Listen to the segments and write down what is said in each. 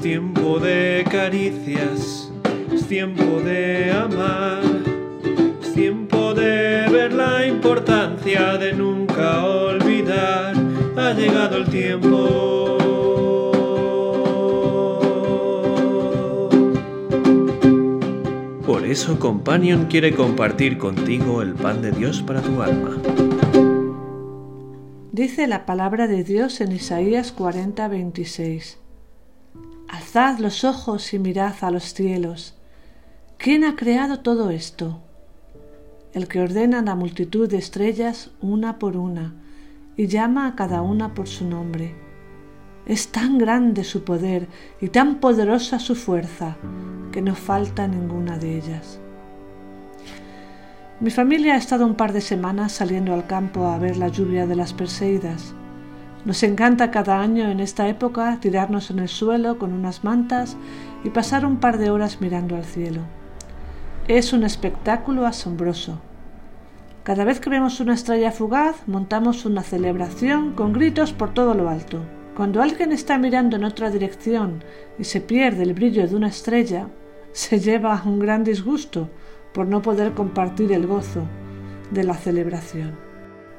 Es tiempo de caricias, es tiempo de amar, es tiempo de ver la importancia de nunca olvidar. Ha llegado el tiempo. Por eso Companion quiere compartir contigo el pan de Dios para tu alma. Dice la palabra de Dios en Isaías 40, 26. Alzad los ojos y mirad a los cielos. ¿Quién ha creado todo esto? El que ordena la multitud de estrellas una por una y llama a cada una por su nombre. Es tan grande su poder y tan poderosa su fuerza que no falta ninguna de ellas. Mi familia ha estado un par de semanas saliendo al campo a ver la lluvia de las Perseidas. Nos encanta cada año en esta época tirarnos en el suelo con unas mantas y pasar un par de horas mirando al cielo. Es un espectáculo asombroso. Cada vez que vemos una estrella fugaz, montamos una celebración con gritos por todo lo alto. Cuando alguien está mirando en otra dirección y se pierde el brillo de una estrella, se lleva un gran disgusto por no poder compartir el gozo de la celebración.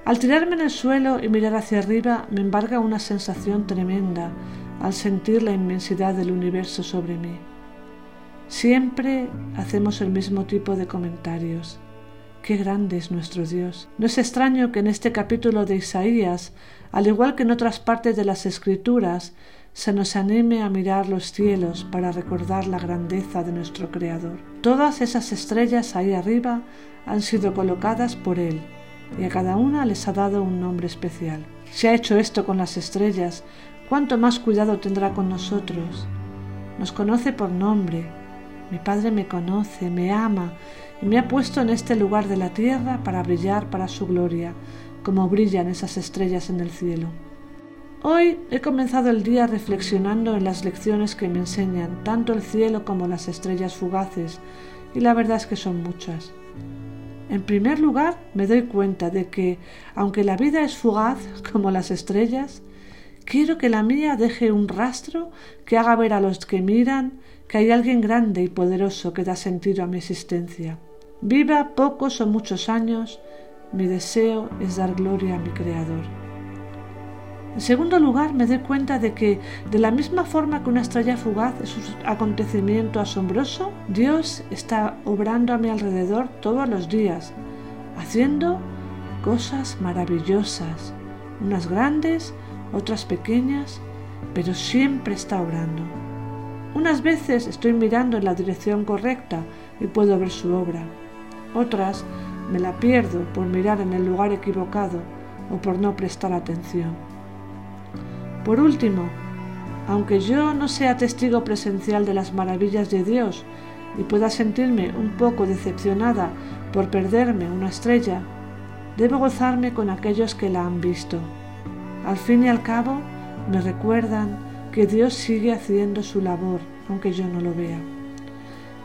Al tirarme en el suelo y mirar hacia arriba me embarga una sensación tremenda al sentir la inmensidad del universo sobre mí. Siempre hacemos el mismo tipo de comentarios. Qué grande es nuestro Dios. No es extraño que en este capítulo de Isaías, al igual que en otras partes de las Escrituras, se nos anime a mirar los cielos para recordar la grandeza de nuestro Creador. Todas esas estrellas ahí arriba han sido colocadas por Él y a cada una les ha dado un nombre especial. Si ha hecho esto con las estrellas, ¿cuánto más cuidado tendrá con nosotros? Nos conoce por nombre. Mi Padre me conoce, me ama y me ha puesto en este lugar de la tierra para brillar para su gloria, como brillan esas estrellas en el cielo. Hoy he comenzado el día reflexionando en las lecciones que me enseñan tanto el cielo como las estrellas fugaces, y la verdad es que son muchas. En primer lugar, me doy cuenta de que, aunque la vida es fugaz como las estrellas, quiero que la mía deje un rastro que haga ver a los que miran que hay alguien grande y poderoso que da sentido a mi existencia. Viva pocos o muchos años, mi deseo es dar gloria a mi Creador. En segundo lugar, me doy cuenta de que, de la misma forma que una estrella fugaz es un acontecimiento asombroso, Dios está obrando a mi alrededor todos los días, haciendo cosas maravillosas, unas grandes, otras pequeñas, pero siempre está obrando. Unas veces estoy mirando en la dirección correcta y puedo ver su obra. Otras me la pierdo por mirar en el lugar equivocado o por no prestar atención. Por último, aunque yo no sea testigo presencial de las maravillas de Dios y pueda sentirme un poco decepcionada por perderme una estrella, debo gozarme con aquellos que la han visto. Al fin y al cabo, me recuerdan que Dios sigue haciendo su labor, aunque yo no lo vea.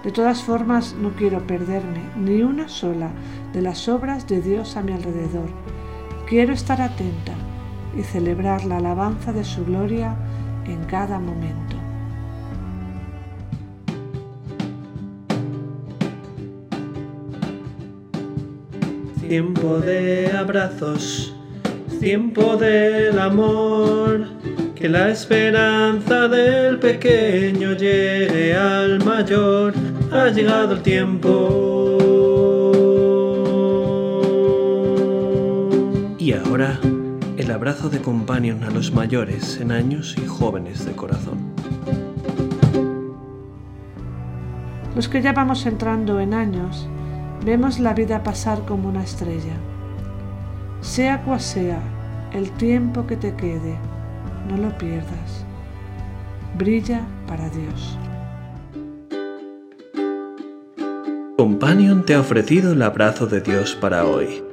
De todas formas, no quiero perderme ni una sola de las obras de Dios a mi alrededor. Quiero estar atenta y celebrar la alabanza de su gloria en cada momento. Tiempo de abrazos, tiempo del amor, que la esperanza del pequeño llegue al mayor, ha llegado el tiempo. Y ahora el abrazo de companion a los mayores en años y jóvenes de corazón. Los que ya vamos entrando en años, vemos la vida pasar como una estrella. Sea cual sea el tiempo que te quede, no lo pierdas. Brilla para Dios. Companion te ha ofrecido el abrazo de Dios para hoy.